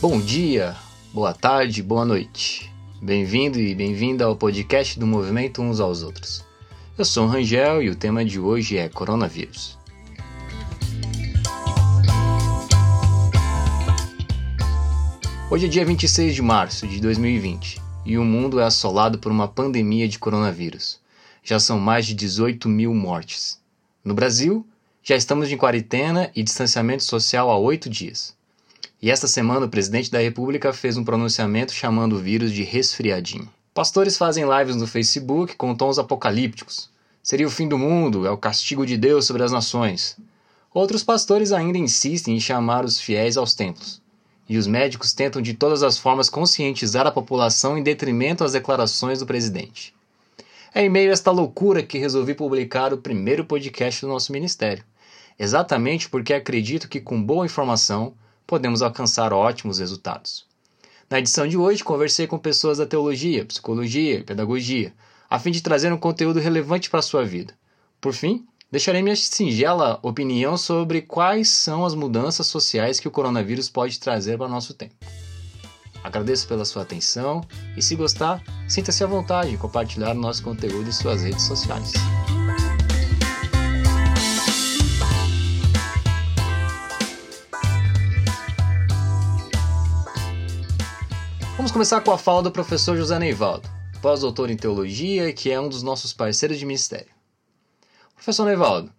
Bom dia, boa tarde, boa noite. Bem-vindo e bem-vinda ao podcast do Movimento Uns aos Outros. Eu sou o Rangel e o tema de hoje é coronavírus. Hoje é dia 26 de março de 2020 e o mundo é assolado por uma pandemia de coronavírus. Já são mais de 18 mil mortes. No Brasil, já estamos em quarentena e distanciamento social há oito dias. E esta semana o presidente da República fez um pronunciamento chamando o vírus de resfriadinho. Pastores fazem lives no Facebook com tons apocalípticos. Seria o fim do mundo, é o castigo de Deus sobre as nações. Outros pastores ainda insistem em chamar os fiéis aos templos e os médicos tentam de todas as formas conscientizar a população em detrimento às declarações do presidente. É em meio a esta loucura que resolvi publicar o primeiro podcast do nosso ministério, exatamente porque acredito que com boa informação podemos alcançar ótimos resultados. Na edição de hoje, conversei com pessoas da teologia, psicologia e pedagogia, a fim de trazer um conteúdo relevante para a sua vida. Por fim, Deixarei minha singela opinião sobre quais são as mudanças sociais que o coronavírus pode trazer para o nosso tempo. Agradeço pela sua atenção e, se gostar, sinta-se à vontade em compartilhar o nosso conteúdo em suas redes sociais. Vamos começar com a fala do professor José Neivaldo, pós-doutor em teologia, que é um dos nossos parceiros de ministério. Professor Nevaldo,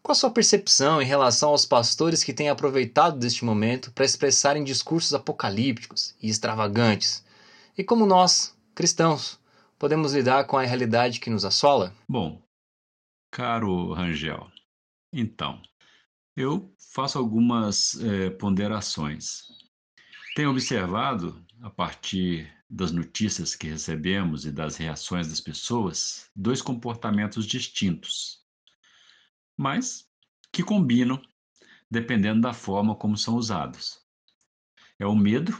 qual a sua percepção em relação aos pastores que têm aproveitado deste momento para expressarem discursos apocalípticos e extravagantes? E como nós, cristãos, podemos lidar com a realidade que nos assola? Bom, caro Rangel, então, eu faço algumas é, ponderações. Tenho observado, a partir das notícias que recebemos e das reações das pessoas, dois comportamentos distintos mas que combinam dependendo da forma como são usados. É o medo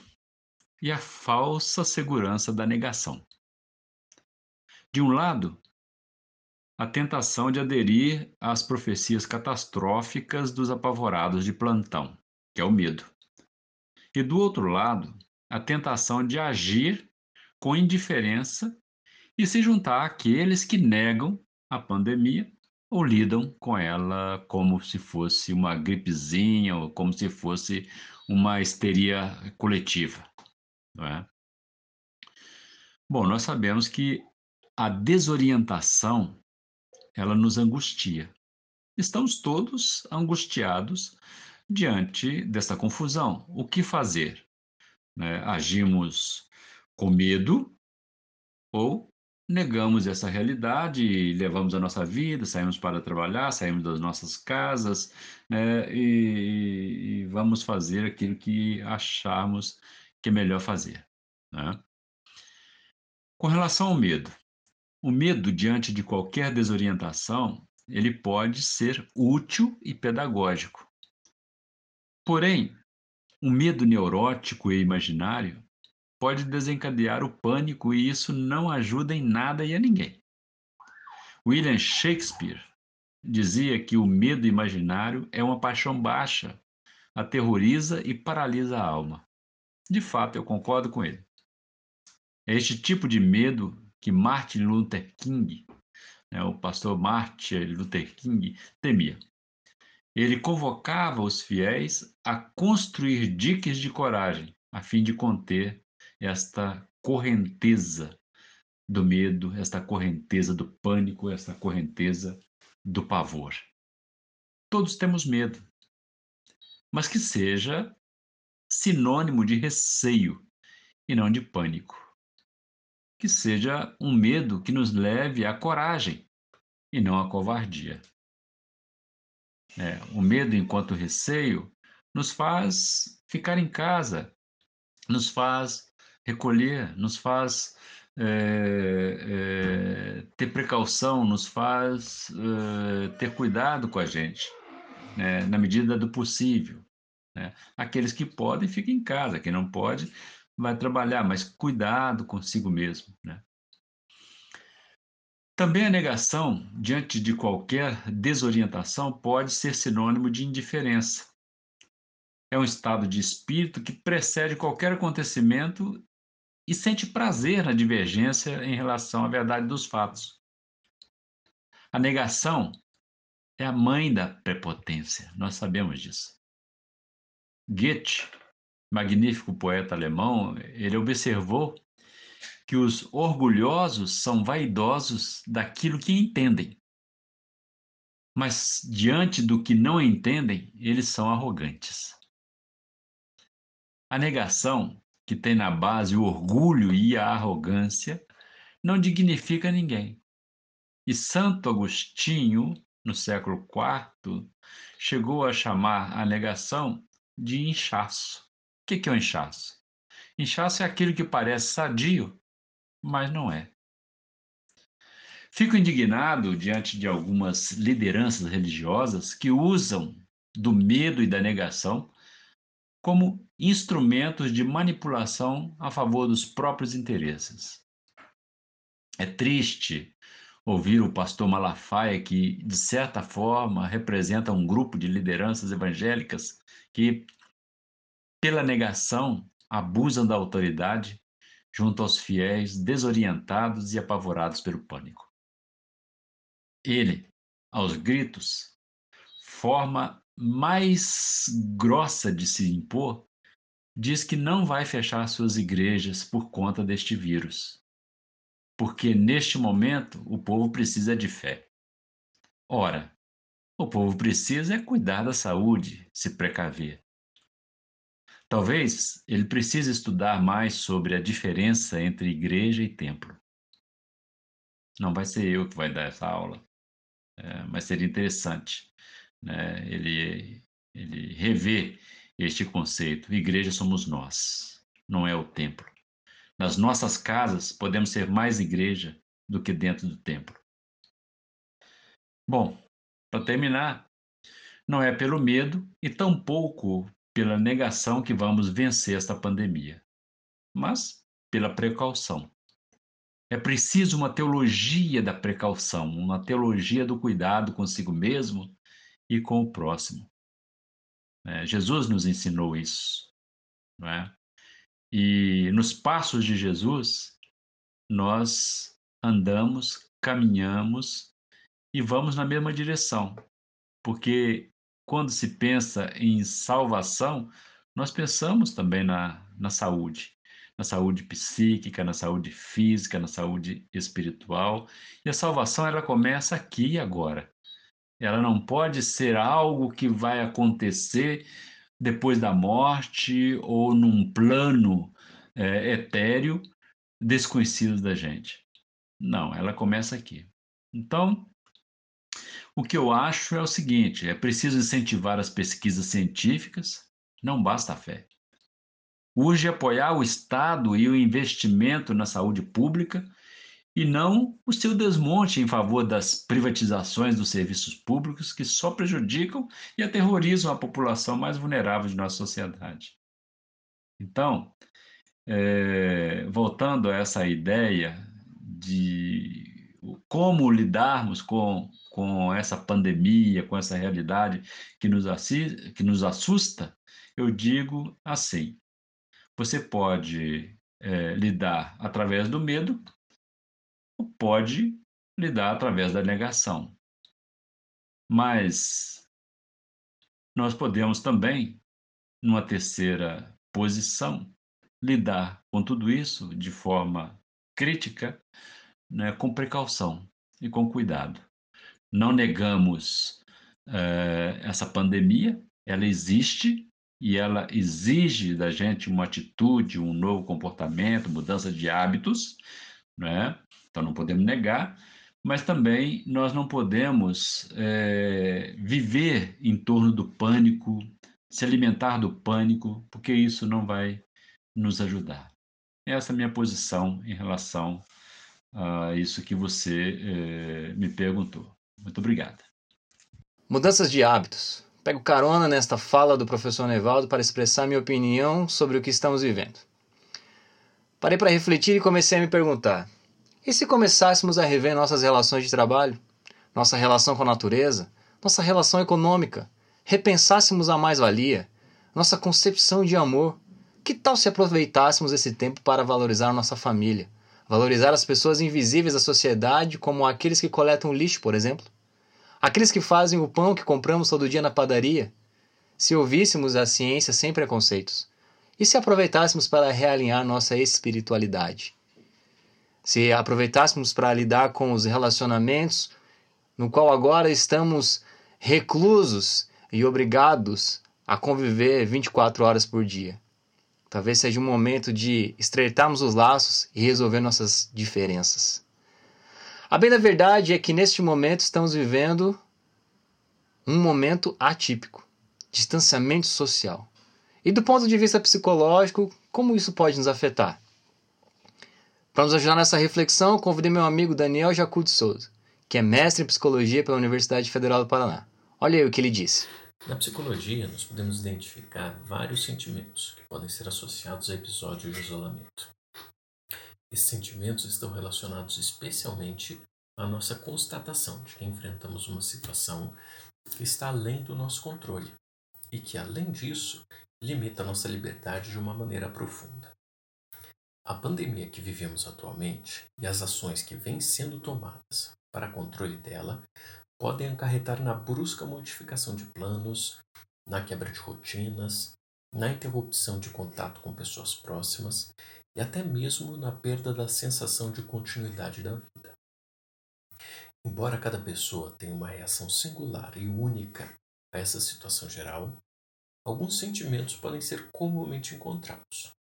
e a falsa segurança da negação. De um lado, a tentação de aderir às profecias catastróficas dos apavorados de plantão, que é o medo. E do outro lado, a tentação de agir com indiferença e se juntar àqueles que negam a pandemia ou lidam com ela como se fosse uma gripezinha ou como se fosse uma histeria coletiva, não é? Bom, nós sabemos que a desorientação ela nos angustia. Estamos todos angustiados diante dessa confusão. O que fazer? Né? Agimos com medo ou negamos essa realidade, levamos a nossa vida, saímos para trabalhar, saímos das nossas casas, né, e, e, vamos fazer aquilo que achamos que é melhor fazer. Né? Com relação ao medo, o medo diante de qualquer desorientação, ele pode ser útil e pedagógico. Porém, o medo neurótico e imaginário pode desencadear o pânico e isso não ajuda em nada e a ninguém. William Shakespeare dizia que o medo imaginário é uma paixão baixa, aterroriza e paralisa a alma. De fato, eu concordo com ele. É este tipo de medo que Martin Luther King, né, o pastor Martin Luther King, temia. Ele convocava os fiéis a construir diques de coragem, a fim de conter esta correnteza do medo, esta correnteza do pânico, esta correnteza do pavor. Todos temos medo, mas que seja sinônimo de receio e não de pânico. Que seja um medo que nos leve à coragem e não à covardia. É, o medo, enquanto receio, nos faz ficar em casa, nos faz recolher, nos faz é, é, ter precaução, nos faz é, ter cuidado com a gente, né, na medida do possível. Né? Aqueles que podem, fiquem em casa, quem não pode, vai trabalhar, mas cuidado consigo mesmo. Né? Também a negação, diante de qualquer desorientação, pode ser sinônimo de indiferença. é um estado de espírito que precede qualquer acontecimento e sente prazer na divergência em relação à verdade dos fatos. A negação é a mãe da prepotência, nós sabemos disso. Goethe, magnífico poeta alemão, ele observou que os orgulhosos são vaidosos daquilo que entendem. Mas diante do que não entendem, eles são arrogantes. A negação, que tem na base o orgulho e a arrogância, não dignifica ninguém. E Santo Agostinho, no século IV, chegou a chamar a negação de inchaço. O que é o inchaço? Inchaço é aquilo que parece sadio, mas não é. Fico indignado diante de algumas lideranças religiosas que usam do medo e da negação como instrumentos de manipulação a favor dos próprios interesses. É triste ouvir o pastor Malafaia, que, de certa forma, representa um grupo de lideranças evangélicas que, pela negação, abusam da autoridade junto aos fiéis desorientados e apavorados pelo pânico. Ele, aos gritos, forma mais grossa de se impor, diz que não vai fechar suas igrejas por conta deste vírus, porque neste momento o povo precisa de fé. Ora, o povo precisa é cuidar da saúde, se precaver. Talvez ele precise estudar mais sobre a diferença entre igreja e templo. Não vai ser eu que vai dar essa aula, é, mas seria interessante né, ele, ele rever este conceito. Igreja somos nós, não é o templo. Nas nossas casas podemos ser mais igreja do que dentro do templo. Bom, para terminar, não é pelo medo e tampouco pela negação que vamos vencer esta pandemia, mas pela precaução. É preciso uma teologia da precaução, uma teologia do cuidado consigo mesmo e com o próximo. É, Jesus nos ensinou isso, não é? E nos passos de Jesus, nós andamos, caminhamos e vamos na mesma direção, porque quando se pensa em salvação, nós pensamos também na, na saúde, na saúde psíquica, na saúde física, na saúde espiritual. E a salvação ela começa aqui e agora. Ela não pode ser algo que vai acontecer depois da morte ou num plano é, etéreo desconhecido da gente. Não, ela começa aqui. Então, o que eu acho é o seguinte: é preciso incentivar as pesquisas científicas, não basta a fé. Urge apoiar o Estado e o investimento na saúde pública e não o seu desmonte em favor das privatizações dos serviços públicos que só prejudicam e aterrorizam a população mais vulnerável de nossa sociedade. Então, é, voltando a essa ideia de como lidarmos com, com essa pandemia, com essa realidade que nos, assiste, que nos assusta, eu digo assim: você pode é, lidar através do medo, ou pode lidar através da negação. Mas nós podemos também, numa terceira posição, lidar com tudo isso de forma crítica né, com precaução e com cuidado. Não negamos uh, essa pandemia, ela existe e ela exige da gente uma atitude, um novo comportamento, mudança de hábitos, né? então não podemos negar, mas também nós não podemos é, viver em torno do pânico, se alimentar do pânico, porque isso não vai nos ajudar. Essa é a minha posição em relação a isso que você eh, me perguntou. Muito obrigado. Mudanças de hábitos. Pego carona nesta fala do professor Nevaldo para expressar minha opinião sobre o que estamos vivendo. Parei para refletir e comecei a me perguntar: e se começássemos a rever nossas relações de trabalho, nossa relação com a natureza, nossa relação econômica, repensássemos a mais-valia, nossa concepção de amor. Que tal se aproveitássemos esse tempo para valorizar nossa família? Valorizar as pessoas invisíveis da sociedade, como aqueles que coletam lixo, por exemplo? Aqueles que fazem o pão que compramos todo dia na padaria? Se ouvíssemos a ciência sem preconceitos? E se aproveitássemos para realinhar nossa espiritualidade? Se aproveitássemos para lidar com os relacionamentos, no qual agora estamos reclusos e obrigados a conviver 24 horas por dia. Talvez seja um momento de estreitarmos os laços e resolver nossas diferenças. A bem da verdade é que neste momento estamos vivendo um momento atípico, distanciamento social. E do ponto de vista psicológico, como isso pode nos afetar? Para nos ajudar nessa reflexão, convidei meu amigo Daniel Jacu de Souza, que é mestre em psicologia pela Universidade Federal do Paraná. Olha aí o que ele disse. Na psicologia, nós podemos identificar vários sentimentos que podem ser associados a episódios de isolamento. Esses sentimentos estão relacionados especialmente à nossa constatação de que enfrentamos uma situação que está além do nosso controle e que, além disso, limita a nossa liberdade de uma maneira profunda. A pandemia que vivemos atualmente e as ações que vêm sendo tomadas para controle dela podem acarretar na brusca modificação de planos, na quebra de rotinas, na interrupção de contato com pessoas próximas e até mesmo na perda da sensação de continuidade da vida. Embora cada pessoa tenha uma reação singular e única a essa situação geral, alguns sentimentos podem ser comumente encontrados.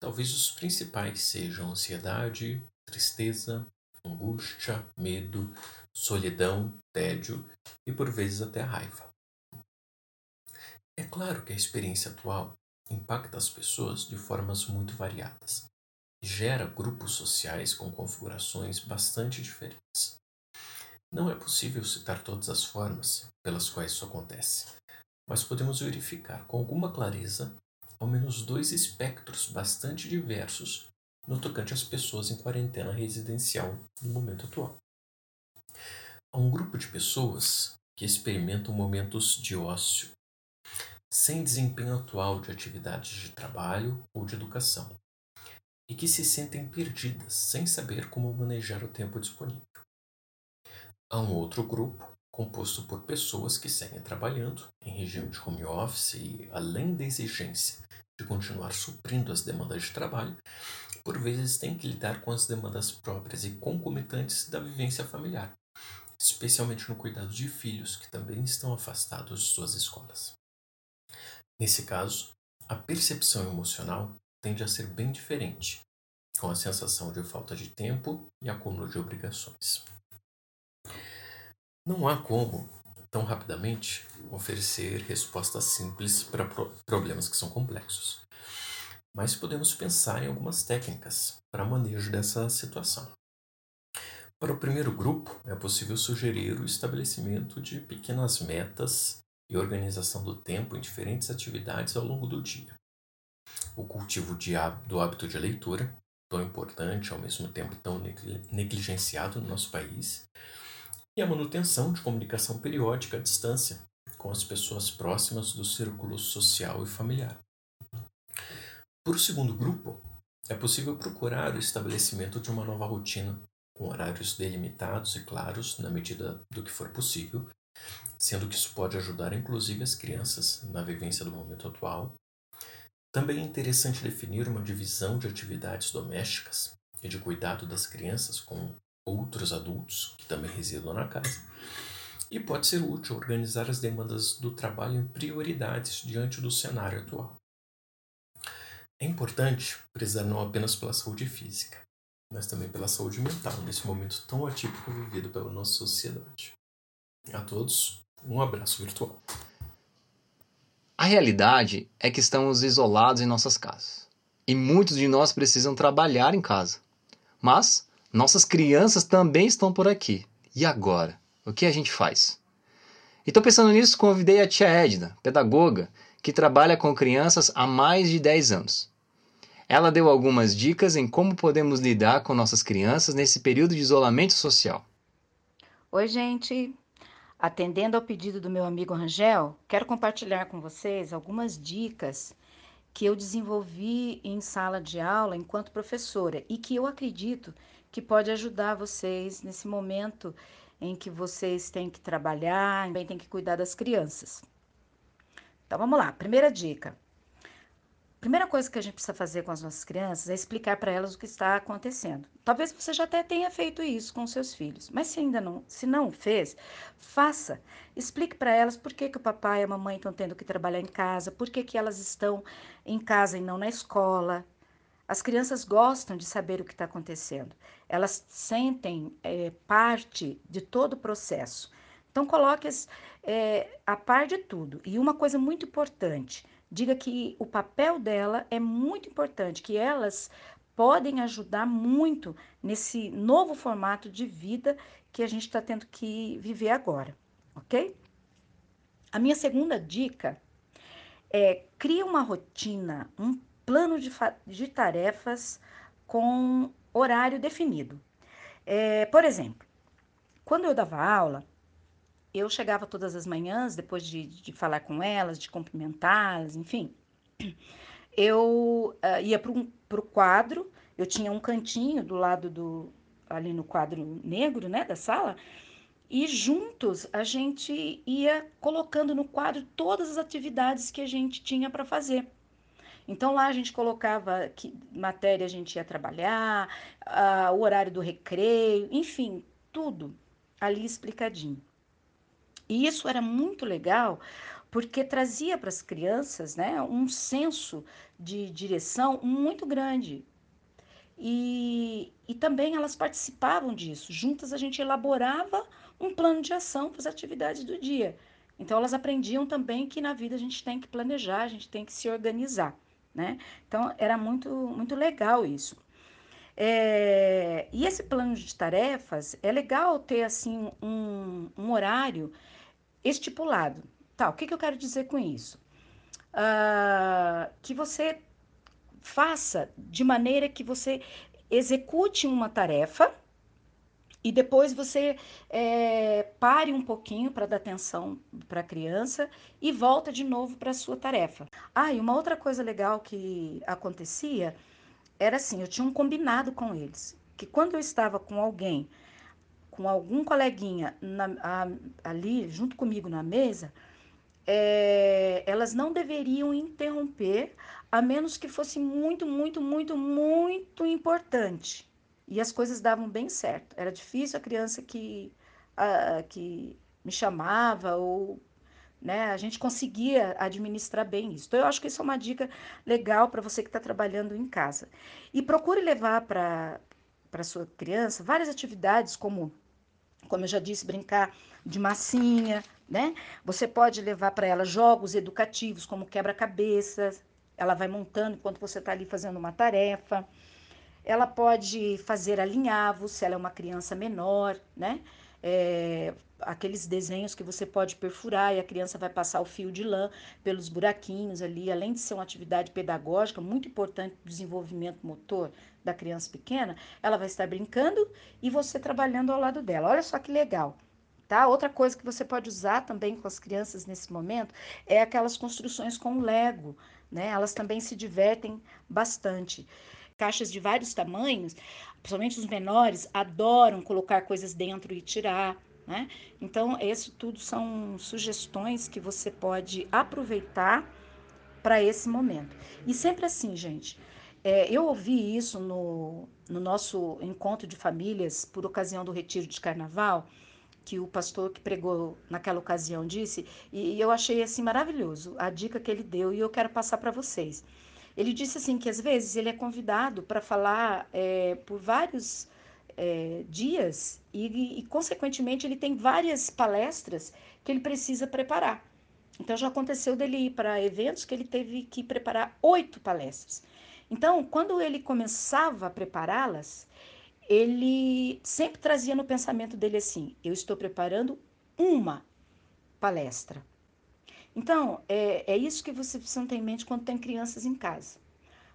Talvez os principais sejam ansiedade, tristeza, angústia, medo, solidão, tédio e por vezes até raiva. É claro que a experiência atual impacta as pessoas de formas muito variadas e gera grupos sociais com configurações bastante diferentes. Não é possível citar todas as formas pelas quais isso acontece, mas podemos verificar com alguma clareza ao menos dois espectros bastante diversos no tocante às pessoas em quarentena residencial no momento atual. Há um grupo de pessoas que experimentam momentos de ócio, sem desempenho atual de atividades de trabalho ou de educação, e que se sentem perdidas sem saber como manejar o tempo disponível. Há um outro grupo, composto por pessoas que seguem trabalhando em regime de home office e, além da exigência de continuar suprindo as demandas de trabalho, por vezes tem que lidar com as demandas próprias e concomitantes da vivência familiar, especialmente no cuidado de filhos que também estão afastados de suas escolas. Nesse caso, a percepção emocional tende a ser bem diferente, com a sensação de falta de tempo e acúmulo de obrigações. Não há como, tão rapidamente, oferecer respostas simples para problemas que são complexos mas podemos pensar em algumas técnicas para manejo dessa situação. Para o primeiro grupo, é possível sugerir o estabelecimento de pequenas metas e organização do tempo em diferentes atividades ao longo do dia. O cultivo de, do hábito de leitura, tão importante ao mesmo tempo tão negligenciado no nosso país, e a manutenção de comunicação periódica à distância com as pessoas próximas do círculo social e familiar. Para o segundo grupo, é possível procurar o estabelecimento de uma nova rotina, com horários delimitados e claros na medida do que for possível, sendo que isso pode ajudar inclusive as crianças na vivência do momento atual. Também é interessante definir uma divisão de atividades domésticas e de cuidado das crianças com outros adultos que também residam na casa. E pode ser útil organizar as demandas do trabalho em prioridades diante do cenário atual. É importante prezar não apenas pela saúde física, mas também pela saúde mental nesse momento tão atípico vivido pela nossa sociedade. A todos, um abraço virtual. A realidade é que estamos isolados em nossas casas. E muitos de nós precisam trabalhar em casa. Mas nossas crianças também estão por aqui. E agora? O que a gente faz? E estou pensando nisso, convidei a tia Edna, pedagoga, que trabalha com crianças há mais de 10 anos. Ela deu algumas dicas em como podemos lidar com nossas crianças nesse período de isolamento social. Oi, gente! Atendendo ao pedido do meu amigo Rangel, quero compartilhar com vocês algumas dicas que eu desenvolvi em sala de aula enquanto professora e que eu acredito que pode ajudar vocês nesse momento em que vocês têm que trabalhar, também têm que cuidar das crianças. Então vamos lá, primeira dica. Primeira coisa que a gente precisa fazer com as nossas crianças é explicar para elas o que está acontecendo. Talvez você já até tenha feito isso com seus filhos, mas se ainda não, se não fez, faça. Explique para elas por que, que o papai e a mamãe estão tendo que trabalhar em casa, por que, que elas estão em casa e não na escola. As crianças gostam de saber o que está acontecendo. Elas sentem é, parte de todo o processo. Então coloque-as é, a par de tudo. E uma coisa muito importante diga que o papel dela é muito importante, que elas podem ajudar muito nesse novo formato de vida que a gente está tendo que viver agora, ok? A minha segunda dica é cria uma rotina, um plano de, de tarefas com horário definido. É, por exemplo, quando eu dava aula, eu chegava todas as manhãs, depois de, de falar com elas, de cumprimentá-las, enfim, eu uh, ia para o quadro, eu tinha um cantinho do lado do, ali no quadro negro, né, da sala, e juntos a gente ia colocando no quadro todas as atividades que a gente tinha para fazer. Então lá a gente colocava que matéria a gente ia trabalhar, uh, o horário do recreio, enfim, tudo ali explicadinho. E isso era muito legal porque trazia para as crianças né, um senso de direção muito grande. E, e também elas participavam disso. Juntas a gente elaborava um plano de ação para as atividades do dia. Então elas aprendiam também que na vida a gente tem que planejar, a gente tem que se organizar. Né? Então era muito, muito legal isso. É, e esse plano de tarefas é legal ter assim um, um horário estipulado. Tá, o que, que eu quero dizer com isso? Uh, que você faça de maneira que você execute uma tarefa e depois você é, pare um pouquinho para dar atenção para a criança e volta de novo para a sua tarefa. Ah, e uma outra coisa legal que acontecia era assim, eu tinha um combinado com eles, que quando eu estava com alguém com algum coleguinha na, a, ali junto comigo na mesa, é, elas não deveriam interromper, a menos que fosse muito, muito, muito, muito importante. E as coisas davam bem certo. Era difícil a criança que, a, que me chamava ou né? A gente conseguia administrar bem isso. Então, eu acho que isso é uma dica legal para você que está trabalhando em casa. E procure levar para sua criança várias atividades, como como eu já disse, brincar de massinha, né? Você pode levar para ela jogos educativos, como quebra-cabeças, ela vai montando enquanto você está ali fazendo uma tarefa. Ela pode fazer alinhavos, se ela é uma criança menor, né? É, aqueles desenhos que você pode perfurar e a criança vai passar o fio de lã pelos buraquinhos ali, além de ser uma atividade pedagógica muito importante para o desenvolvimento motor da criança pequena, ela vai estar brincando e você trabalhando ao lado dela. Olha só que legal. Tá? Outra coisa que você pode usar também com as crianças nesse momento é aquelas construções com Lego, né? Elas também se divertem bastante. Caixas de vários tamanhos, principalmente os menores, adoram colocar coisas dentro e tirar. Né? Então, isso tudo são sugestões que você pode aproveitar para esse momento. E sempre assim, gente. É, eu ouvi isso no, no nosso encontro de famílias por ocasião do retiro de carnaval, que o pastor que pregou naquela ocasião disse, e eu achei assim maravilhoso a dica que ele deu e eu quero passar para vocês. Ele disse assim que às vezes ele é convidado para falar é, por vários é, dias e, e, consequentemente, ele tem várias palestras que ele precisa preparar. Então, já aconteceu dele ir para eventos que ele teve que preparar oito palestras. Então, quando ele começava a prepará-las, ele sempre trazia no pensamento dele assim: eu estou preparando uma palestra. Então, é, é isso que você precisa ter em mente quando tem crianças em casa.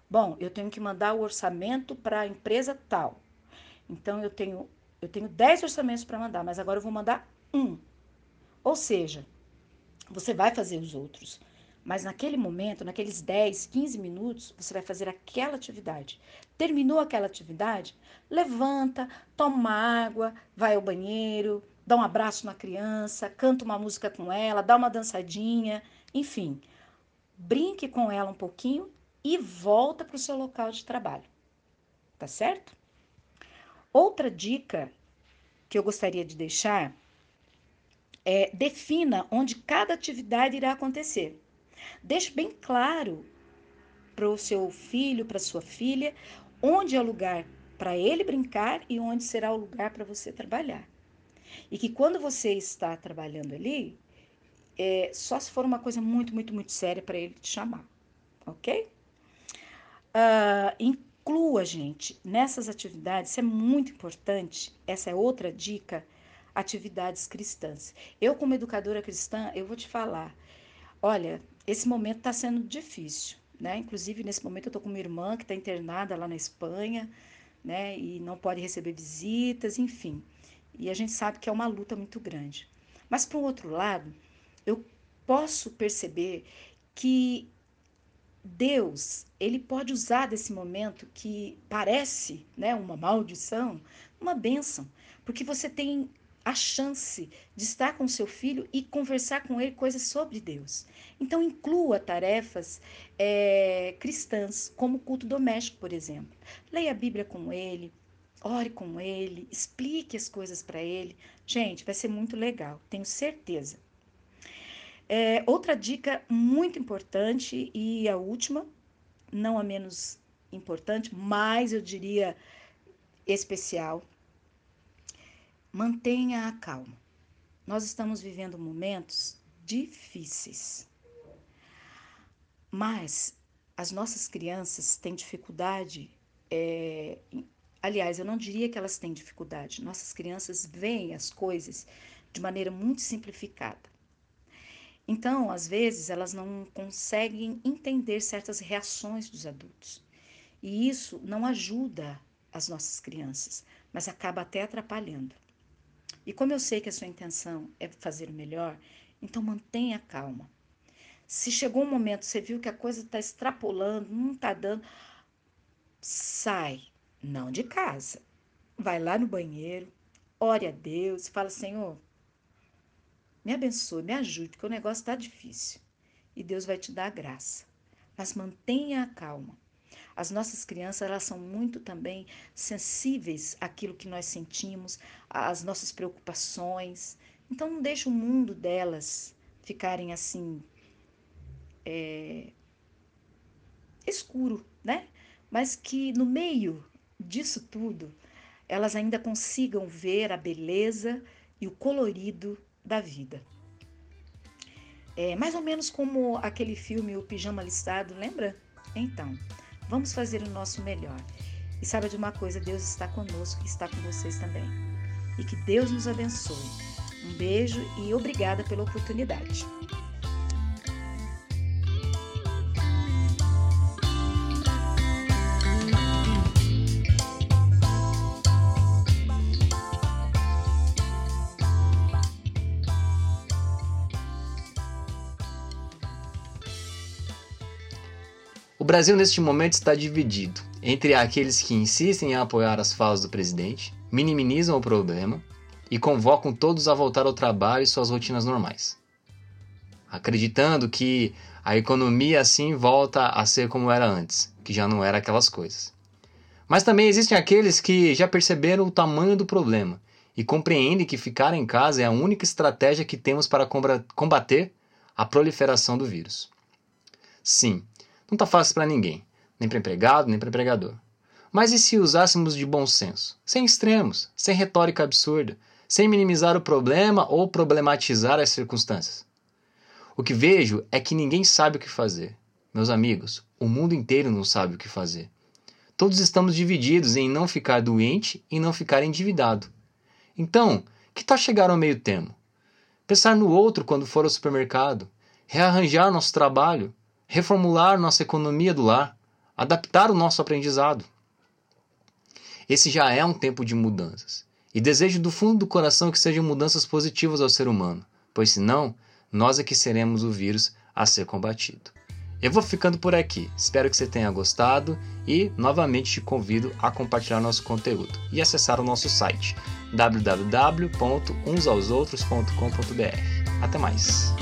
Bom, eu tenho que mandar o orçamento para a empresa tal. Então, eu tenho, eu tenho 10 orçamentos para mandar, mas agora eu vou mandar um. Ou seja, você vai fazer os outros, mas naquele momento, naqueles 10, 15 minutos, você vai fazer aquela atividade. Terminou aquela atividade? Levanta, toma água, vai ao banheiro, dá um abraço na criança, canta uma música com ela, dá uma dançadinha, enfim. Brinque com ela um pouquinho e volta para o seu local de trabalho. Tá certo? Outra dica que eu gostaria de deixar é defina onde cada atividade irá acontecer. Deixe bem claro para o seu filho, para sua filha, onde é o lugar para ele brincar e onde será o lugar para você trabalhar. E que quando você está trabalhando ali, é, só se for uma coisa muito, muito, muito séria para ele te chamar, ok? Uh, inclua, gente, nessas atividades, isso é muito importante, essa é outra dica, atividades cristãs. Eu, como educadora cristã, eu vou te falar, olha, esse momento está sendo difícil, né? Inclusive, nesse momento, eu estou com uma irmã que está internada lá na Espanha, né? E não pode receber visitas, enfim. E a gente sabe que é uma luta muito grande. Mas, por outro lado, eu posso perceber que Deus, ele pode usar desse momento que parece, né, uma maldição, uma bênção, porque você tem a chance de estar com seu filho e conversar com ele coisas sobre Deus. Então, inclua tarefas é, cristãs, como culto doméstico, por exemplo. Leia a Bíblia com ele, ore com ele, explique as coisas para ele. Gente, vai ser muito legal, tenho certeza. É, outra dica muito importante e a última, não a menos importante, mas eu diria especial, Mantenha a calma. Nós estamos vivendo momentos difíceis. Mas as nossas crianças têm dificuldade. É... Aliás, eu não diria que elas têm dificuldade. Nossas crianças veem as coisas de maneira muito simplificada. Então, às vezes, elas não conseguem entender certas reações dos adultos. E isso não ajuda as nossas crianças, mas acaba até atrapalhando. E como eu sei que a sua intenção é fazer o melhor, então mantenha calma. Se chegou um momento, você viu que a coisa está extrapolando, não está dando, sai, não de casa. Vai lá no banheiro, ore a Deus, fala: Senhor, me abençoe, me ajude, porque o negócio está difícil. E Deus vai te dar a graça. Mas mantenha a calma. As nossas crianças, elas são muito também sensíveis àquilo que nós sentimos, às nossas preocupações. Então, não deixe o mundo delas ficarem assim é, escuro, né? Mas que no meio disso tudo, elas ainda consigam ver a beleza e o colorido da vida. É mais ou menos como aquele filme O Pijama Listado, lembra? Então, Vamos fazer o nosso melhor. E saiba de uma coisa: Deus está conosco e está com vocês também. E que Deus nos abençoe. Um beijo e obrigada pela oportunidade. Brasil neste momento está dividido entre aqueles que insistem em apoiar as falas do presidente, minimizam o problema e convocam todos a voltar ao trabalho e suas rotinas normais, acreditando que a economia assim volta a ser como era antes, que já não era aquelas coisas. Mas também existem aqueles que já perceberam o tamanho do problema e compreendem que ficar em casa é a única estratégia que temos para combater a proliferação do vírus. Sim, não está fácil para ninguém, nem para empregado, nem para empregador. Mas e se usássemos de bom senso, sem extremos, sem retórica absurda, sem minimizar o problema ou problematizar as circunstâncias? O que vejo é que ninguém sabe o que fazer. Meus amigos, o mundo inteiro não sabe o que fazer. Todos estamos divididos em não ficar doente e não ficar endividado. Então, que tal chegar ao meio termo? Pensar no outro quando for ao supermercado, rearranjar nosso trabalho, reformular nossa economia do lar, adaptar o nosso aprendizado. Esse já é um tempo de mudanças. E desejo do fundo do coração que sejam mudanças positivas ao ser humano, pois senão nós é que seremos o vírus a ser combatido. Eu vou ficando por aqui. Espero que você tenha gostado e novamente te convido a compartilhar nosso conteúdo e acessar o nosso site www.unsaosoutros.com.br. Até mais.